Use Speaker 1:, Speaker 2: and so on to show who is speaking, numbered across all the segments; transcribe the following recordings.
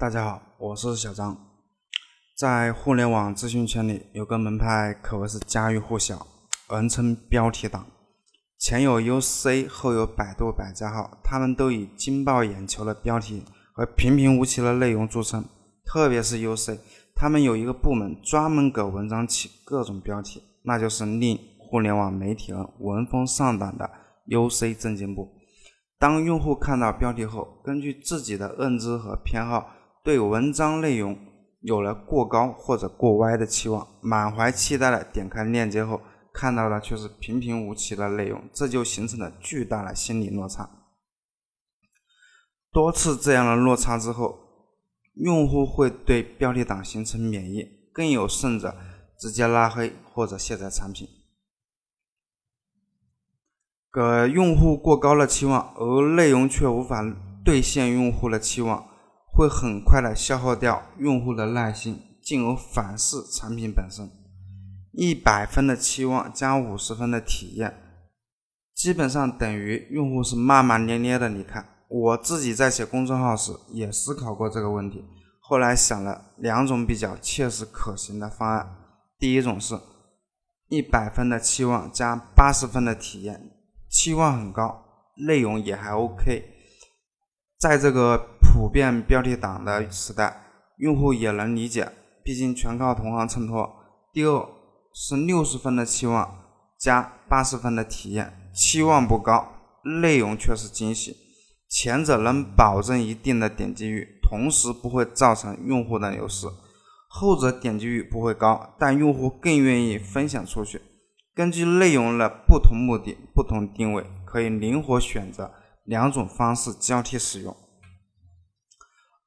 Speaker 1: 大家好，我是小张。在互联网资讯圈里，有个门派可谓是家喻户晓，人称标题党。前有 UC，后有百度百家号，他们都以惊爆眼球的标题和平平无奇的内容著称。特别是 UC，他们有一个部门专门给文章起各种标题，那就是令互联网媒体人闻风丧胆的 UC 正经部。当用户看到标题后，根据自己的认知和偏好。对文章内容有了过高或者过歪的期望，满怀期待的点开链接后，看到的却是平平无奇的内容，这就形成了巨大的心理落差。多次这样的落差之后，用户会对标题党形成免疫，更有甚者直接拉黑或者卸载产品。给用户过高的期望，而内容却无法兑现用户的期望。会很快的消耗掉用户的耐心，进而反噬产品本身。一百分的期望加五十分的体验，基本上等于用户是骂骂咧咧的离开。我自己在写公众号时也思考过这个问题，后来想了两种比较切实可行的方案。第一种是一百分的期望加八十分的体验，期望很高，内容也还 OK，在这个。普遍标题党的时代，用户也能理解，毕竟全靠同行衬托。第二是六十分的期望加八十分的体验，期望不高，内容却是惊喜。前者能保证一定的点击率，同时不会造成用户的流失；后者点击率不会高，但用户更愿意分享出去。根据内容的不同目的、不同定位，可以灵活选择两种方式交替使用。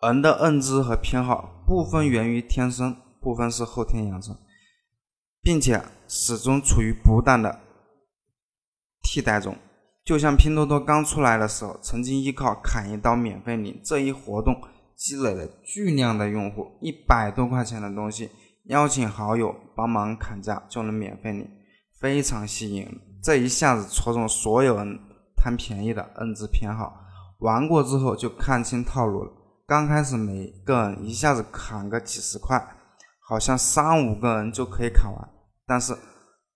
Speaker 1: 人的认知和偏好部分源于天生，部分是后天养成，并且始终处于不断的替代中。就像拼多多刚出来的时候，曾经依靠砍一刀免费领这一活动积累了巨量的用户，一百多块钱的东西，邀请好友帮忙砍价就能免费领，非常吸引。这一下子戳中所有人贪便宜的认知偏好，玩过之后就看清套路了。刚开始每个人一下子砍个几十块，好像三五个人就可以砍完。但是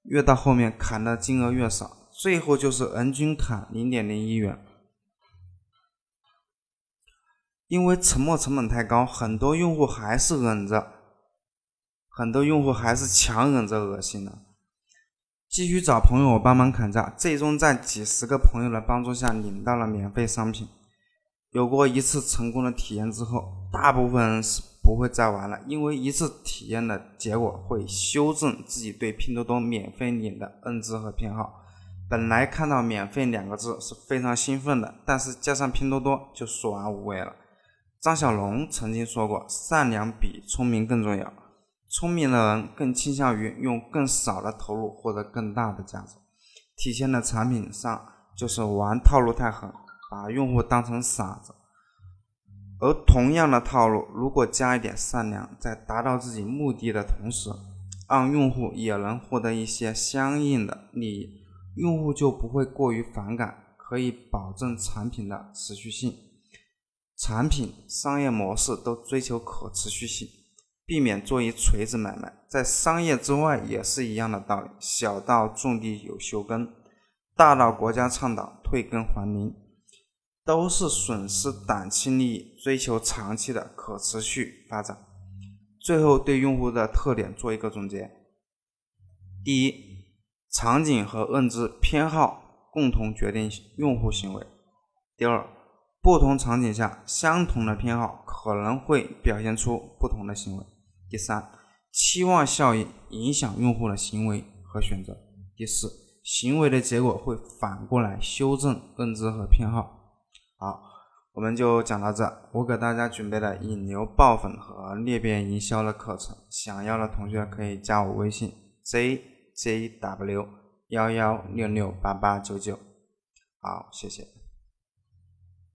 Speaker 1: 越到后面砍的金额越少，最后就是人均砍零点零一元。因为沉没成本太高，很多用户还是忍着，很多用户还是强忍着恶心的，继续找朋友帮忙砍价，最终在几十个朋友的帮助下领到了免费商品。有过一次成功的体验之后，大部分人是不会再玩了，因为一次体验的结果会修正自己对拼多多免费领的认知和偏好。本来看到“免费”两个字是非常兴奋的，但是加上拼多多就索然无味了。张小龙曾经说过：“善良比聪明更重要，聪明的人更倾向于用更少的投入获得更大的价值。”体现的产品上就是玩套路太狠。把用户当成傻子，而同样的套路，如果加一点善良，在达到自己目的的同时，让用户也能获得一些相应的利益，用户就不会过于反感，可以保证产品的持续性。产品商业模式都追求可持续性，避免做一锤子买卖。在商业之外也是一样的道理，小到种地有休耕，大到国家倡导退耕还林。都是损失短期利益，追求长期的可持续发展。最后，对用户的特点做一个总结：第一，场景和认知偏好共同决定用户行为；第二，不同场景下相同的偏好可能会表现出不同的行为；第三，期望效应影响用户的行为和选择；第四，行为的结果会反过来修正认知和偏好。好，我们就讲到这。我给大家准备了引流爆粉和裂变营销的课程，想要的同学可以加我微信 jjw 幺幺六六八八九九。好，谢谢。